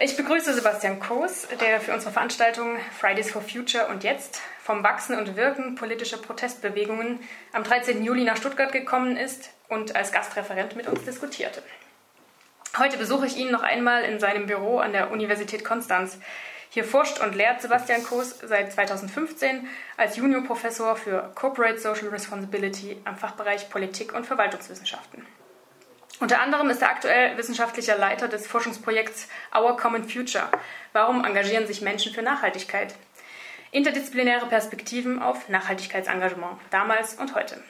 Ich begrüße Sebastian Koos, der für unsere Veranstaltung Fridays for Future und jetzt vom Wachsen und Wirken politischer Protestbewegungen am 13. Juli nach Stuttgart gekommen ist und als Gastreferent mit uns diskutierte. Heute besuche ich ihn noch einmal in seinem Büro an der Universität Konstanz. Hier forscht und lehrt Sebastian Koos seit 2015 als Juniorprofessor für Corporate Social Responsibility am Fachbereich Politik und Verwaltungswissenschaften. Unter anderem ist er aktuell wissenschaftlicher Leiter des Forschungsprojekts Our Common Future. Warum engagieren sich Menschen für Nachhaltigkeit? Interdisziplinäre Perspektiven auf Nachhaltigkeitsengagement, damals und heute.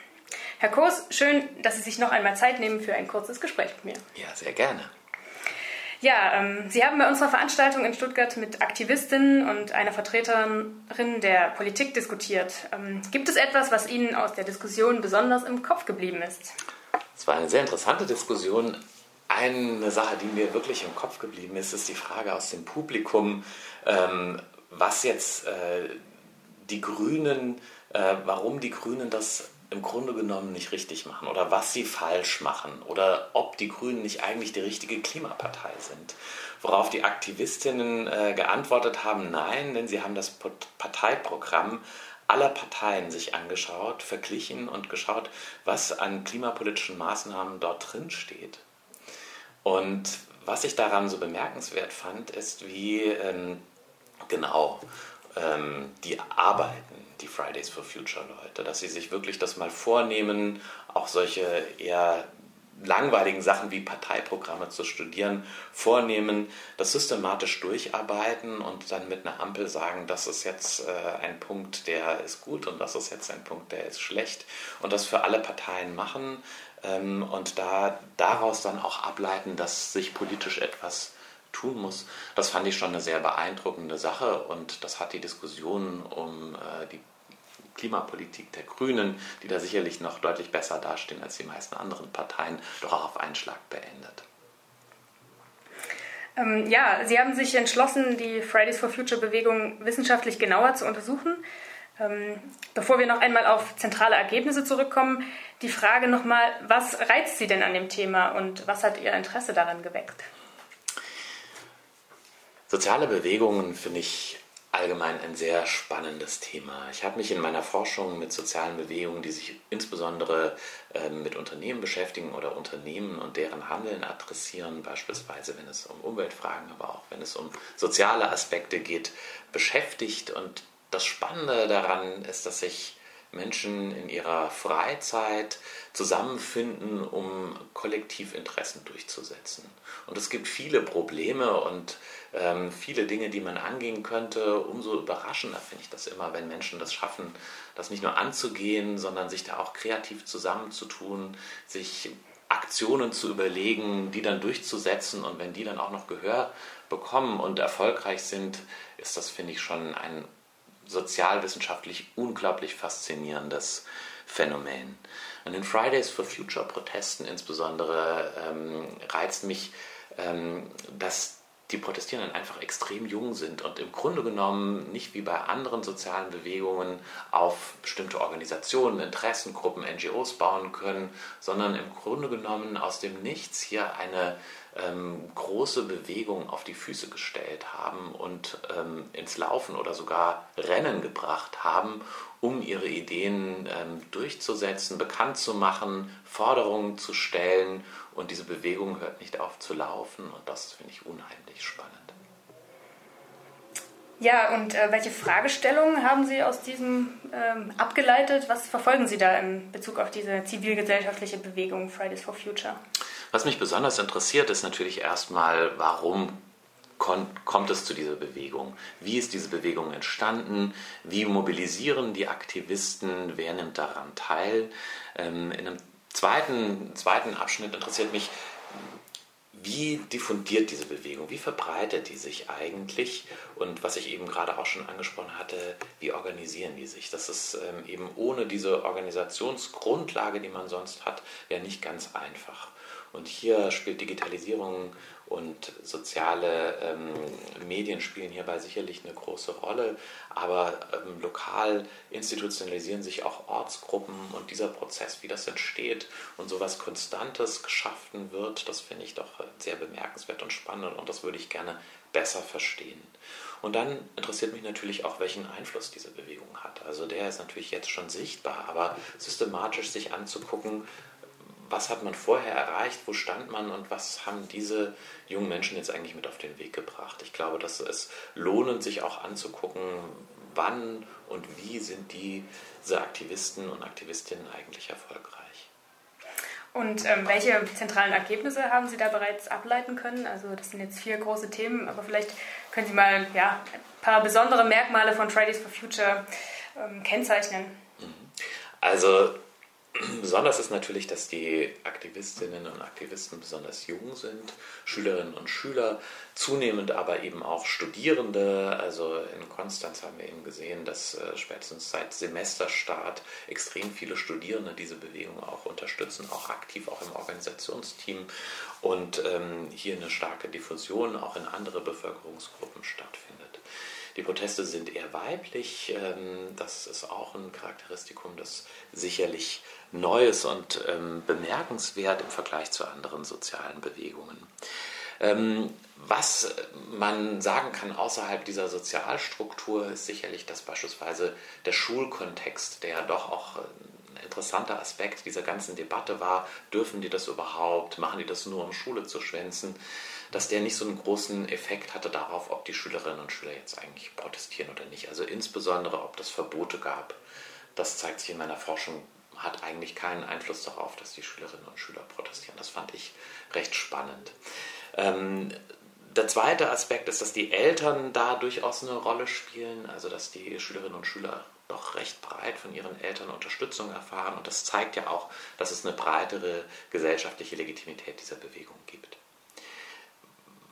Herr Kurs, schön, dass Sie sich noch einmal Zeit nehmen für ein kurzes Gespräch mit mir. Ja, sehr gerne. Ja, ähm, Sie haben bei unserer Veranstaltung in Stuttgart mit Aktivistinnen und einer Vertreterin der Politik diskutiert. Ähm, gibt es etwas, was Ihnen aus der Diskussion besonders im Kopf geblieben ist? Es war eine sehr interessante Diskussion. Eine Sache, die mir wirklich im Kopf geblieben ist, ist die Frage aus dem Publikum, ähm, was jetzt äh, die Grünen, äh, warum die Grünen das im Grunde genommen nicht richtig machen oder was sie falsch machen oder ob die Grünen nicht eigentlich die richtige Klimapartei sind. Worauf die Aktivistinnen äh, geantwortet haben, nein, denn sie haben das Parteiprogramm aller Parteien sich angeschaut, verglichen und geschaut, was an klimapolitischen Maßnahmen dort drin steht. Und was ich daran so bemerkenswert fand, ist, wie ähm, genau ähm, die arbeiten, die Fridays for Future Leute, dass sie sich wirklich das mal vornehmen, auch solche eher langweiligen Sachen wie Parteiprogramme zu studieren, vornehmen, das systematisch durcharbeiten und dann mit einer Ampel sagen, das ist jetzt äh, ein Punkt, der ist gut und das ist jetzt ein Punkt, der ist schlecht und das für alle Parteien machen ähm, und da daraus dann auch ableiten, dass sich politisch etwas tun muss. Das fand ich schon eine sehr beeindruckende Sache und das hat die Diskussion um äh, die Klimapolitik der Grünen, die da sicherlich noch deutlich besser dastehen als die meisten anderen Parteien, doch auch auf einen Schlag beendet. Ähm, ja, Sie haben sich entschlossen, die Fridays for Future Bewegung wissenschaftlich genauer zu untersuchen. Ähm, bevor wir noch einmal auf zentrale Ergebnisse zurückkommen, die Frage nochmal, was reizt Sie denn an dem Thema und was hat Ihr Interesse daran geweckt? Soziale Bewegungen finde ich allgemein ein sehr spannendes Thema. Ich habe mich in meiner Forschung mit sozialen Bewegungen, die sich insbesondere äh, mit Unternehmen beschäftigen oder Unternehmen und deren Handeln adressieren, beispielsweise wenn es um Umweltfragen, aber auch wenn es um soziale Aspekte geht, beschäftigt. Und das Spannende daran ist, dass sich Menschen in ihrer Freizeit zusammenfinden, um Kollektivinteressen durchzusetzen. Und es gibt viele Probleme und ähm, viele Dinge, die man angehen könnte. Umso überraschender finde ich das immer, wenn Menschen das schaffen, das nicht nur anzugehen, sondern sich da auch kreativ zusammenzutun, sich Aktionen zu überlegen, die dann durchzusetzen und wenn die dann auch noch Gehör bekommen und erfolgreich sind, ist das, finde ich, schon ein sozialwissenschaftlich unglaublich faszinierendes Phänomen. An den Fridays for Future Protesten insbesondere ähm, reizt mich, ähm, dass die Protestierenden einfach extrem jung sind und im Grunde genommen nicht wie bei anderen sozialen Bewegungen auf bestimmte Organisationen, Interessengruppen, NGOs bauen können, sondern im Grunde genommen aus dem Nichts hier eine ähm, große Bewegung auf die Füße gestellt haben und ähm, ins Laufen oder sogar Rennen gebracht haben, um ihre Ideen ähm, durchzusetzen, bekannt zu machen, Forderungen zu stellen. Und diese Bewegung hört nicht auf zu laufen und das finde ich unheimlich spannend. Ja, und äh, welche Fragestellungen haben Sie aus diesem ähm, abgeleitet? Was verfolgen Sie da in Bezug auf diese zivilgesellschaftliche Bewegung Fridays for Future? Was mich besonders interessiert, ist natürlich erstmal, warum kommt es zu dieser Bewegung? Wie ist diese Bewegung entstanden? Wie mobilisieren die Aktivisten? Wer nimmt daran teil? Ähm, in einem zweiten, zweiten Abschnitt interessiert mich, wie diffundiert diese Bewegung? Wie verbreitet die sich eigentlich? Und was ich eben gerade auch schon angesprochen hatte, wie organisieren die sich? Das ist ähm, eben ohne diese Organisationsgrundlage, die man sonst hat, ja nicht ganz einfach. Und hier spielt Digitalisierung und soziale ähm, Medien spielen hierbei sicherlich eine große Rolle, aber ähm, lokal institutionalisieren sich auch Ortsgruppen und dieser Prozess, wie das entsteht und so was Konstantes geschaffen wird, das finde ich doch sehr bemerkenswert und spannend und das würde ich gerne besser verstehen. Und dann interessiert mich natürlich auch, welchen Einfluss diese Bewegung hat. Also der ist natürlich jetzt schon sichtbar, aber systematisch sich anzugucken, was hat man vorher erreicht, wo stand man und was haben diese jungen Menschen jetzt eigentlich mit auf den Weg gebracht. Ich glaube, dass es lohnend, sich auch anzugucken, wann und wie sind diese Aktivisten und Aktivistinnen eigentlich erfolgreich. Und ähm, welche zentralen Ergebnisse haben Sie da bereits ableiten können? Also das sind jetzt vier große Themen, aber vielleicht können Sie mal ja, ein paar besondere Merkmale von Fridays for Future ähm, kennzeichnen. Mhm. Also Besonders ist natürlich, dass die Aktivistinnen und Aktivisten besonders jung sind, Schülerinnen und Schüler, zunehmend aber eben auch Studierende. Also in Konstanz haben wir eben gesehen, dass äh, spätestens seit Semesterstart extrem viele Studierende diese Bewegung auch unterstützen, auch aktiv, auch im Organisationsteam und ähm, hier eine starke Diffusion auch in andere Bevölkerungsgruppen stattfindet. Die Proteste sind eher weiblich. Ähm, das ist auch ein Charakteristikum, das sicherlich neu ist und ähm, bemerkenswert im Vergleich zu anderen sozialen Bewegungen. Ähm, was man sagen kann außerhalb dieser Sozialstruktur ist sicherlich, dass beispielsweise der Schulkontext, der doch auch ein interessanter Aspekt dieser ganzen Debatte war, dürfen die das überhaupt, machen die das nur, um Schule zu schwänzen, dass der nicht so einen großen Effekt hatte darauf, ob die Schülerinnen und Schüler jetzt eigentlich protestieren oder nicht. Also insbesondere, ob es Verbote gab. Das zeigt sich in meiner Forschung, hat eigentlich keinen Einfluss darauf, dass die Schülerinnen und Schüler protestieren. Das fand ich recht spannend. Ähm, der zweite Aspekt ist, dass die Eltern da durchaus eine Rolle spielen, also dass die Schülerinnen und Schüler doch recht breit von ihren Eltern Unterstützung erfahren. Und das zeigt ja auch, dass es eine breitere gesellschaftliche Legitimität dieser Bewegung gibt.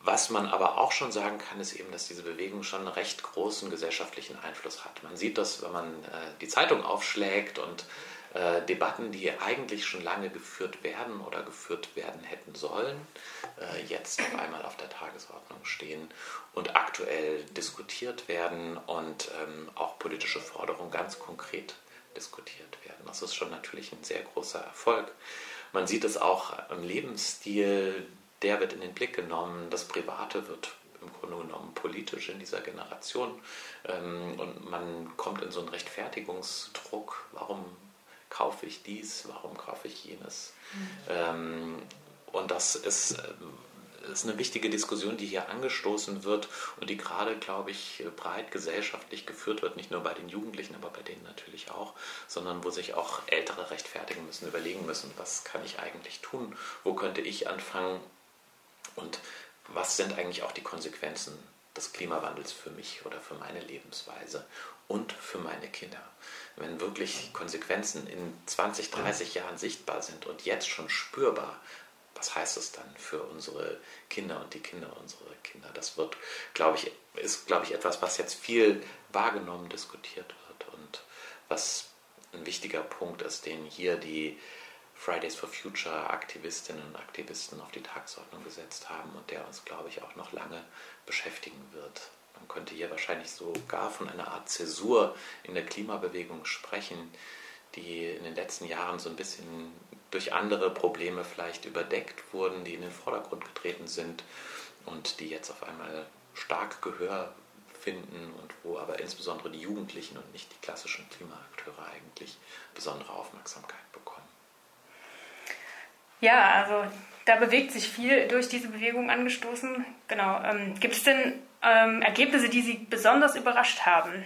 Was man aber auch schon sagen kann, ist eben, dass diese Bewegung schon einen recht großen gesellschaftlichen Einfluss hat. Man sieht das, wenn man äh, die Zeitung aufschlägt und äh, Debatten, die eigentlich schon lange geführt werden oder geführt werden hätten sollen, äh, jetzt auf einmal auf der Tagesordnung stehen und aktuell diskutiert werden und ähm, auch politische Forderungen ganz konkret diskutiert werden. Das ist schon natürlich ein sehr großer Erfolg. Man sieht es auch im Lebensstil der wird in den Blick genommen, das Private wird im Grunde genommen politisch in dieser Generation ähm, und man kommt in so einen Rechtfertigungsdruck, warum kaufe ich dies, warum kaufe ich jenes. Mhm. Ähm, und das ist, äh, ist eine wichtige Diskussion, die hier angestoßen wird und die gerade, glaube ich, breit gesellschaftlich geführt wird, nicht nur bei den Jugendlichen, aber bei denen natürlich auch, sondern wo sich auch Ältere rechtfertigen müssen, überlegen müssen, was kann ich eigentlich tun, wo könnte ich anfangen, und was sind eigentlich auch die Konsequenzen des Klimawandels für mich oder für meine Lebensweise und für meine Kinder. Wenn wirklich Konsequenzen in 20, 30 Jahren sichtbar sind und jetzt schon spürbar, was heißt das dann für unsere Kinder und die Kinder unserer Kinder? Das wird, glaube ich, ist, glaube ich, etwas, was jetzt viel wahrgenommen, diskutiert wird und was ein wichtiger Punkt ist, den hier die Fridays for Future Aktivistinnen und Aktivisten auf die Tagesordnung gesetzt haben und der uns, glaube ich, auch noch lange beschäftigen wird. Man könnte hier wahrscheinlich sogar von einer Art Zäsur in der Klimabewegung sprechen, die in den letzten Jahren so ein bisschen durch andere Probleme vielleicht überdeckt wurden, die in den Vordergrund getreten sind und die jetzt auf einmal stark Gehör finden und wo aber insbesondere die Jugendlichen und nicht die klassischen Klimaakteure eigentlich besondere Aufmerksamkeit bekommen. Ja, also da bewegt sich viel durch diese Bewegung angestoßen. Genau. Ähm, gibt es denn ähm, Ergebnisse, die Sie besonders überrascht haben?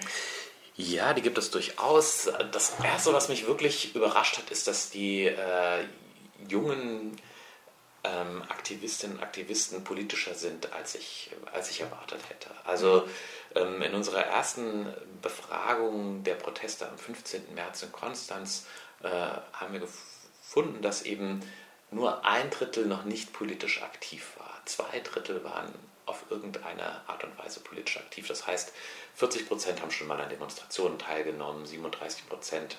Ja, die gibt es durchaus. Das Erste, was mich wirklich überrascht hat, ist, dass die äh, jungen ähm, Aktivistinnen und Aktivisten politischer sind, als ich, als ich erwartet hätte. Also ähm, in unserer ersten Befragung der Proteste am 15. März in Konstanz äh, haben wir gefunden, dass eben nur ein Drittel noch nicht politisch aktiv war. Zwei Drittel waren auf irgendeine Art und Weise politisch aktiv. Das heißt, 40 Prozent haben schon mal an Demonstrationen teilgenommen, 37 Prozent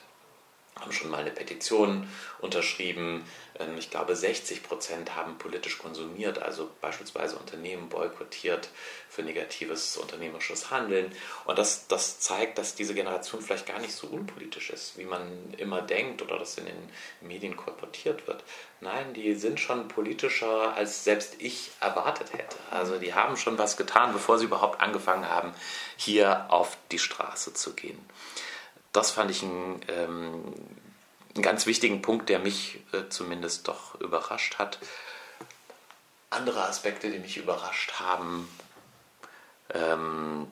haben schon mal eine Petition unterschrieben. Ähm, ich glaube, 60 Prozent haben politisch konsumiert, also beispielsweise Unternehmen boykottiert für negatives unternehmerisches Handeln. Und das, das zeigt, dass diese Generation vielleicht gar nicht so unpolitisch ist, wie man immer denkt oder das in den Medien kolportiert wird. Nein, die sind schon politischer, als selbst ich erwartet hätte. Also die haben schon was getan, bevor sie überhaupt angefangen haben, hier auf die Straße zu gehen das fand ich einen, ähm, einen ganz wichtigen Punkt, der mich äh, zumindest doch überrascht hat. Andere Aspekte, die mich überrascht haben, ähm,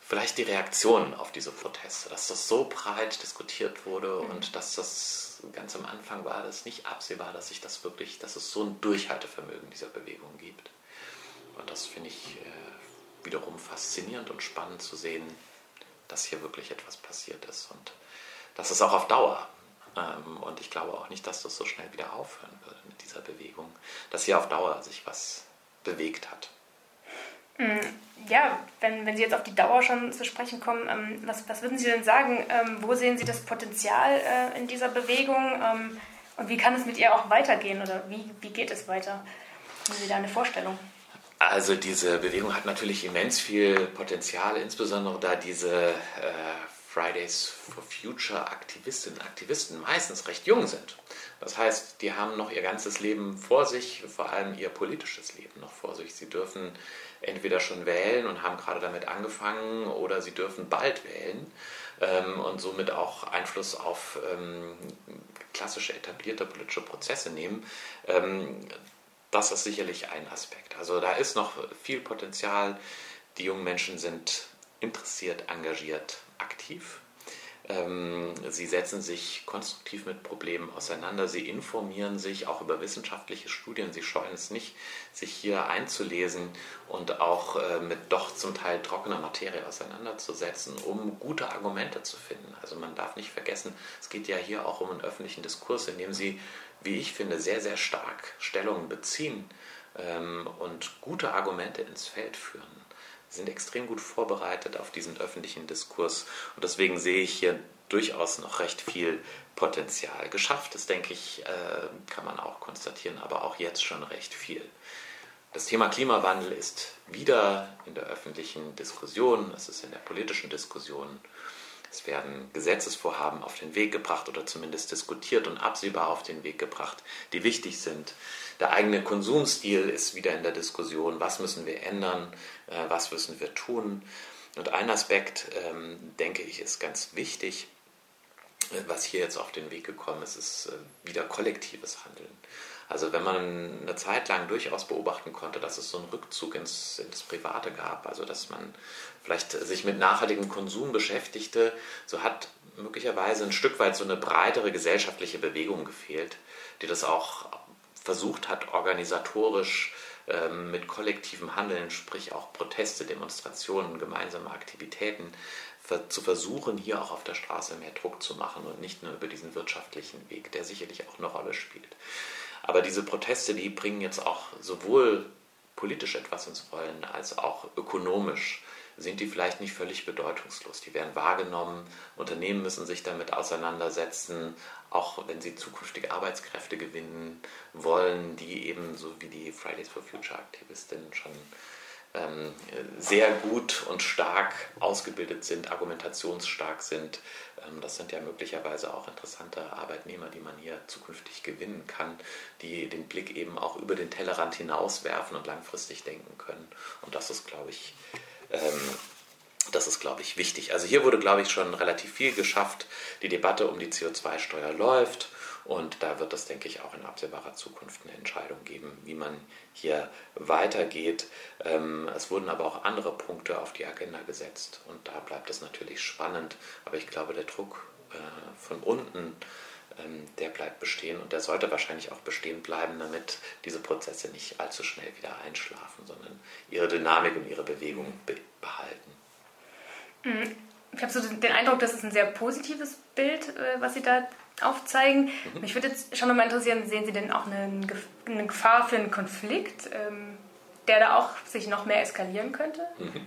vielleicht die Reaktion auf diese Proteste, dass das so breit diskutiert wurde mhm. und dass das ganz am Anfang war, dass nicht absehbar, dass sich das wirklich, dass es so ein Durchhaltevermögen dieser Bewegung gibt. Und das finde ich äh, wiederum faszinierend und spannend zu sehen, dass hier wirklich etwas passiert ist und das ist auch auf Dauer. Ähm, und ich glaube auch nicht, dass das so schnell wieder aufhören würde mit dieser Bewegung, dass hier auf Dauer sich was bewegt hat. Mm, ja, wenn, wenn Sie jetzt auf die Dauer schon zu sprechen kommen, ähm, was, was würden Sie denn sagen? Ähm, wo sehen Sie das Potenzial äh, in dieser Bewegung? und wie kann es mit ihr auch weitergehen oder wie, wie geht es weiter? Haben Sie da eine Vorstellung? Also diese Bewegung hat natürlich immens viel Potenzial, insbesondere da diese äh, Fridays for Future Aktivistinnen und Aktivisten meistens recht jung sind. Das heißt, die haben noch ihr ganzes Leben vor sich, vor allem ihr politisches Leben noch vor sich. Sie dürfen entweder schon wählen und haben gerade damit angefangen oder sie dürfen bald wählen ähm, und somit auch Einfluss auf ähm, klassische etablierte politische Prozesse nehmen. Ähm, das ist sicherlich ein Aspekt. Also da ist noch viel Potenzial. Die jungen Menschen sind interessiert, engagiert, aktiv. Ähm, sie setzen sich konstruktiv mit Problemen auseinander, sie informieren sich auch über wissenschaftliche Studien, sie scheuen es nicht, sich hier einzulesen und auch äh, mit doch zum Teil trockener Materie auseinanderzusetzen, um gute Argumente zu finden. Also man darf nicht vergessen, es geht ja hier auch um einen öffentlichen Diskurs, in dem sie wie ich finde, sehr, sehr stark Stellung beziehen ähm, und gute Argumente ins Feld führen. Sind extrem gut vorbereitet auf diesen öffentlichen Diskurs und deswegen sehe ich hier durchaus noch recht viel Potenzial. Geschafft ist, denke ich, äh, kann man auch konstatieren, aber auch jetzt schon recht viel. Das Thema Klimawandel ist wieder in der öffentlichen Diskussion, es ist in der politischen Diskussion es werden Gesetzesvorhaben auf den Weg gebracht oder zumindest diskutiert und absehbar auf den Weg gebracht, die wichtig sind. Der eigene Konsumstil ist wieder in der Diskussion. Was müssen wir ändern? Äh, was müssen wir tun? Und ein Aspekt, ähm, denke ich, ist ganz wichtig, äh, was hier jetzt auf den Weg gekommen ist, ist äh, wieder kollektives Handeln. Also wenn man eine Zeit lang durchaus beobachten konnte, dass es so einen Rückzug ins, ins Private gab, also dass man vielleicht sich mit nachhaltigem Konsum beschäftigte, so hat möglicherweise ein Stück weit so eine breitere gesellschaftliche Bewegung gefehlt, die das auch versucht hat, organisatorisch ähm, mit kollektivem Handeln, sprich auch Proteste, Demonstrationen, gemeinsame Aktivitäten, zu versuchen, hier auch auf der Straße mehr Druck zu machen und nicht nur über diesen wirtschaftlichen Weg, der sicherlich auch eine Rolle spielt. Aber diese Proteste, die bringen jetzt auch sowohl politisch etwas ins Rollen als auch ökonomisch sind die vielleicht nicht völlig bedeutungslos. Die werden wahrgenommen, Unternehmen müssen sich damit auseinandersetzen, auch wenn sie zukünftige Arbeitskräfte gewinnen wollen, die eben so wie die Fridays for Future Aktivistinnen schon sehr gut und stark ausgebildet sind, argumentationsstark sind. Ähm, das sind ja möglicherweise auch interessante Arbeitnehmer, die man hier zukünftig gewinnen kann, die den Blick eben auch über den Tellerrand hinauswerfen und langfristig denken können. Und das ist, glaube ich, ähm, das ist, glaube ich, wichtig. Also hier wurde, glaube ich, schon relativ viel geschafft. Die Debatte um die CO2-Steuer läuft. Und da wird es, denke ich, auch in absehbarer Zukunft eine Entscheidung geben, wie man hier weitergeht. Ähm, es wurden aber auch andere Punkte auf die Agenda gesetzt und da bleibt es natürlich spannend. Aber ich glaube, der Druck äh, von unten, ähm, der bleibt bestehen und der sollte wahrscheinlich auch bestehen bleiben, damit diese Prozesse nicht allzu schnell wieder einschlafen, sondern ihre Dynamik und ihre Bewegung behalten. Mhm. Ich habe so den Eindruck, das ist ein sehr positives Bild, äh, was Sie da aufzeigen. Mhm. Mich würde jetzt schon nochmal interessieren, sehen Sie denn auch eine, Gefahr für einen Konflikt, ähm, der da auch sich noch mehr eskalieren könnte? Mhm.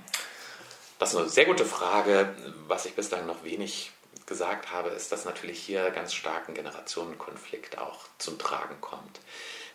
Das ist eine sehr gute Frage, was ich bislang noch wenig gesagt habe, ist, dass natürlich hier ganz stark ein Generationenkonflikt auch zum Tragen kommt.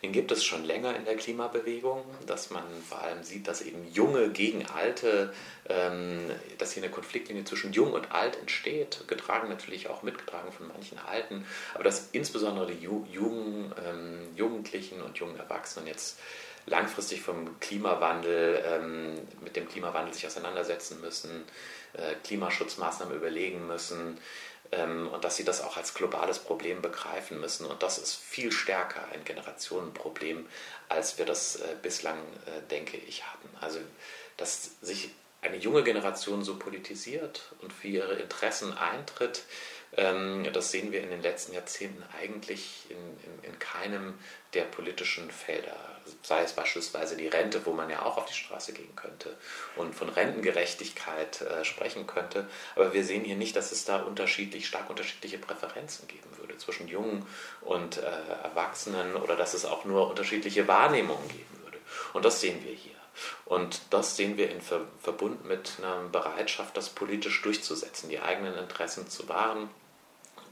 Den gibt es schon länger in der Klimabewegung, dass man vor allem sieht, dass eben Junge gegen Alte, ähm, dass hier eine Konfliktlinie zwischen Jung und Alt entsteht, getragen natürlich auch mitgetragen von manchen Alten, aber dass insbesondere die Ju Jugend, ähm, Jugendlichen und jungen Erwachsenen jetzt langfristig vom Klimawandel, ähm, mit dem Klimawandel sich auseinandersetzen müssen, äh, Klimaschutzmaßnahmen überlegen müssen, und dass sie das auch als globales Problem begreifen müssen. Und das ist viel stärker ein Generationenproblem, als wir das äh, bislang, äh, denke ich, hatten. Also, dass sich eine junge Generation so politisiert und für ihre Interessen eintritt, ähm, das sehen wir in den letzten Jahrzehnten eigentlich in, in, in keinem der politischen Felder. Sei es beispielsweise die Rente, wo man ja auch auf die Straße gehen könnte und von Rentengerechtigkeit äh, sprechen könnte. Aber wir sehen hier nicht, dass es da unterschiedlich, stark unterschiedliche Präferenzen geben würde zwischen Jungen und äh, Erwachsenen oder dass es auch nur unterschiedliche Wahrnehmungen geben würde. Und das sehen wir hier. Und das sehen wir in Ver Verbund mit einer Bereitschaft, das politisch durchzusetzen, die eigenen Interessen zu wahren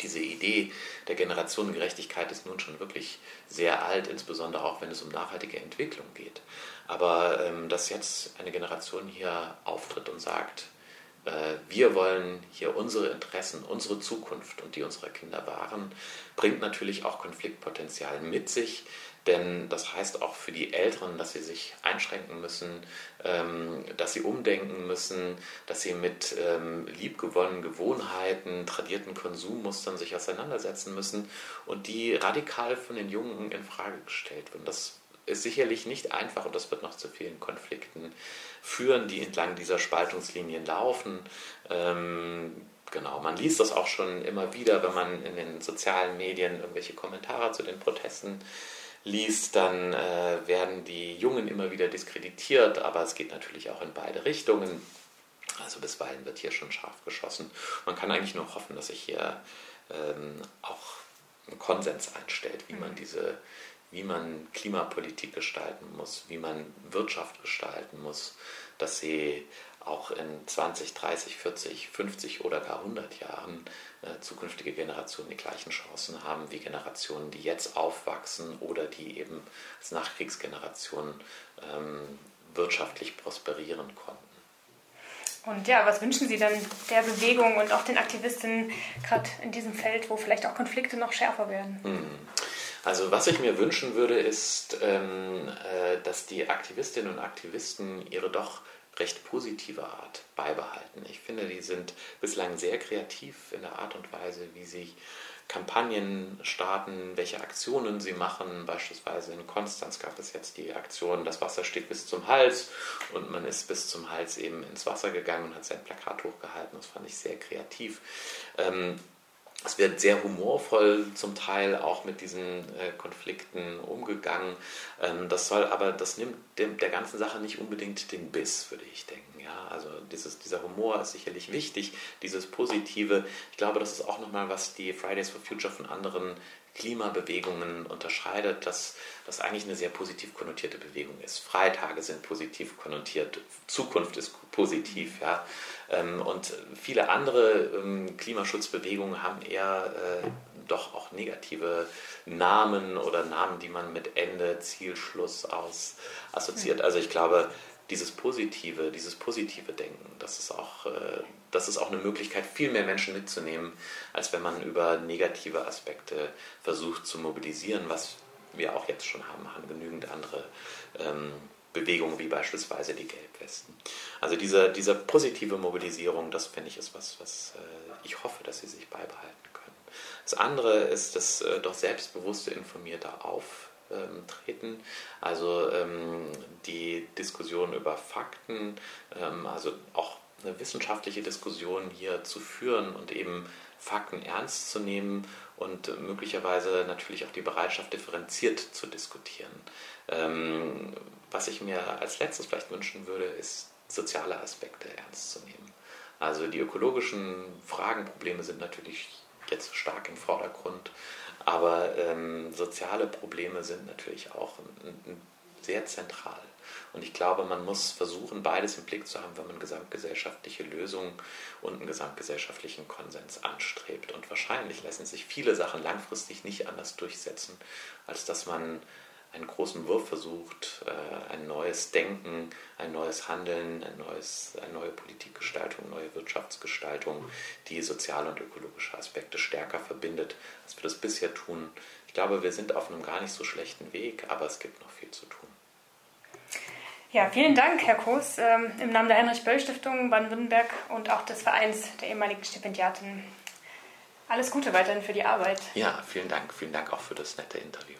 diese Idee der Generationengerechtigkeit ist nun schon wirklich sehr alt, insbesondere auch wenn es um nachhaltige Entwicklung geht. Aber ähm, dass jetzt eine Generation hier auftritt und sagt, äh, wir wollen hier unsere Interessen, unsere Zukunft und die unserer Kinder wahren, bringt natürlich auch Konfliktpotenzial mit sich, denn das heißt auch für die Älteren, dass sie sich einschränken müssen, ähm, dass sie umdenken müssen, dass sie mit ähm, liebgewonnenen Gewohnheiten, tradierten Konsummustern sich auseinandersetzen müssen und die radikal von den Jungen in Frage gestellt werden. Das ist sicherlich nicht einfach und das wird noch zu vielen Konflikten führen, die entlang dieser Spaltungslinien laufen. Ähm, genau, man liest das auch schon immer wieder, wenn man in den sozialen Medien irgendwelche Kommentare zu den Protesten liest, dann äh, werden die Jungen immer wieder diskreditiert, aber es geht natürlich auch in beide Richtungen. Also bisweilen wird hier schon scharf geschossen. Man kann eigentlich nur hoffen, dass sich hier ähm, auch ein Konsens einstellt, wie man mhm. diese, wie man Klimapolitik gestalten muss, wie man Wirtschaft gestalten muss, dass sie auch in 20, 30, 40, 50 oder gar 100 Jahren äh, zukünftige Generationen die gleichen Chancen haben wie Generationen, die jetzt aufwachsen oder die eben als Nachkriegsgeneration ähm, wirtschaftlich prosperieren konnten. Und ja, was wünschen Sie denn der Bewegung und auch den Aktivistinnen gerade in diesem Feld, wo vielleicht auch Konflikte noch schärfer werden? Hm. Also was ich mir wünschen würde, ist, ähm, äh, dass die Aktivistinnen und Aktivisten ihre doch recht positive Art beibehalten. Ich finde, die sind bislang sehr kreativ in der Art und Weise, wie sie Kampagnen starten, welche Aktionen sie machen. Beispielsweise in Konstanz gab es jetzt die Aktion, das Wasser steht bis zum Hals und man ist bis zum Hals eben ins Wasser gegangen und hat sein Plakat hochgehalten. Das fand ich sehr kreativ. Ähm, es wird sehr humorvoll zum Teil auch mit diesen äh, Konflikten umgegangen. Ähm, das soll aber, das nimmt dem, der ganzen Sache nicht unbedingt den Biss, würde ich denken. Ja, also dieses, dieser Humor ist sicherlich wichtig, dieses Positive. Ich glaube, das ist auch nochmal, was die Fridays for Future von anderen Klimabewegungen unterscheidet, dass das eigentlich eine sehr positiv konnotierte Bewegung ist. Freitage sind positiv konnotiert, Zukunft ist positiv, ja. Ähm, und viele andere ähm, Klimaschutzbewegungen haben eher äh, doch auch negative Namen oder Namen, die man mit Ende, Ziel, Schluss aus assoziiert. Also ich glaube, dieses Positive, dieses positive Denken, das ist auch, äh, das ist auch eine Möglichkeit, viel mehr Menschen mitzunehmen, als wenn man über negative Aspekte versucht zu mobilisieren, was wir auch jetzt schon haben, haben genügend andere ähm, Bewegungen wie beispielsweise die Gelbwesten. Also diese, diese positive Mobilisierung, das finde ich ist was, was äh, ich hoffe, dass sie sich beibehalten können. Das andere ist das äh, doch selbstbewusste, informierte Auftreten, also ähm, die Diskussion über Fakten, ähm, also auch eine wissenschaftliche Diskussion hier zu führen und eben Fakten ernst zu nehmen und möglicherweise natürlich auch die Bereitschaft, differenziert zu diskutieren. Ähm, was ich mir als letztes vielleicht wünschen würde, ist soziale Aspekte ernst zu nehmen. Also die ökologischen Fragen, Probleme sind natürlich jetzt stark im Vordergrund, aber ähm, soziale Probleme sind natürlich auch sehr zentral. Und ich glaube, man muss versuchen, beides im Blick zu haben, wenn man gesamtgesellschaftliche Lösungen und einen gesamtgesellschaftlichen Konsens anstrebt. Und wahrscheinlich lassen sich viele Sachen langfristig nicht anders durchsetzen, als dass man einen großen Wurf versucht, äh, ein neues Denken, ein neues Handeln, ein neues, eine neue Politikgestaltung, neue Wirtschaftsgestaltung, die soziale und ökologische Aspekte stärker verbindet, als wir das bisher tun. Ich glaube, wir sind auf einem gar nicht so schlechten Weg, aber es gibt noch viel zu tun. Ja, vielen Dank, Herr Koos, ähm, im Namen der Heinrich-Böll-Stiftung Baden-Württemberg und auch des Vereins der ehemaligen Stipendiaten. Alles Gute weiterhin für die Arbeit. Ja, vielen Dank. Vielen Dank auch für das nette Interview.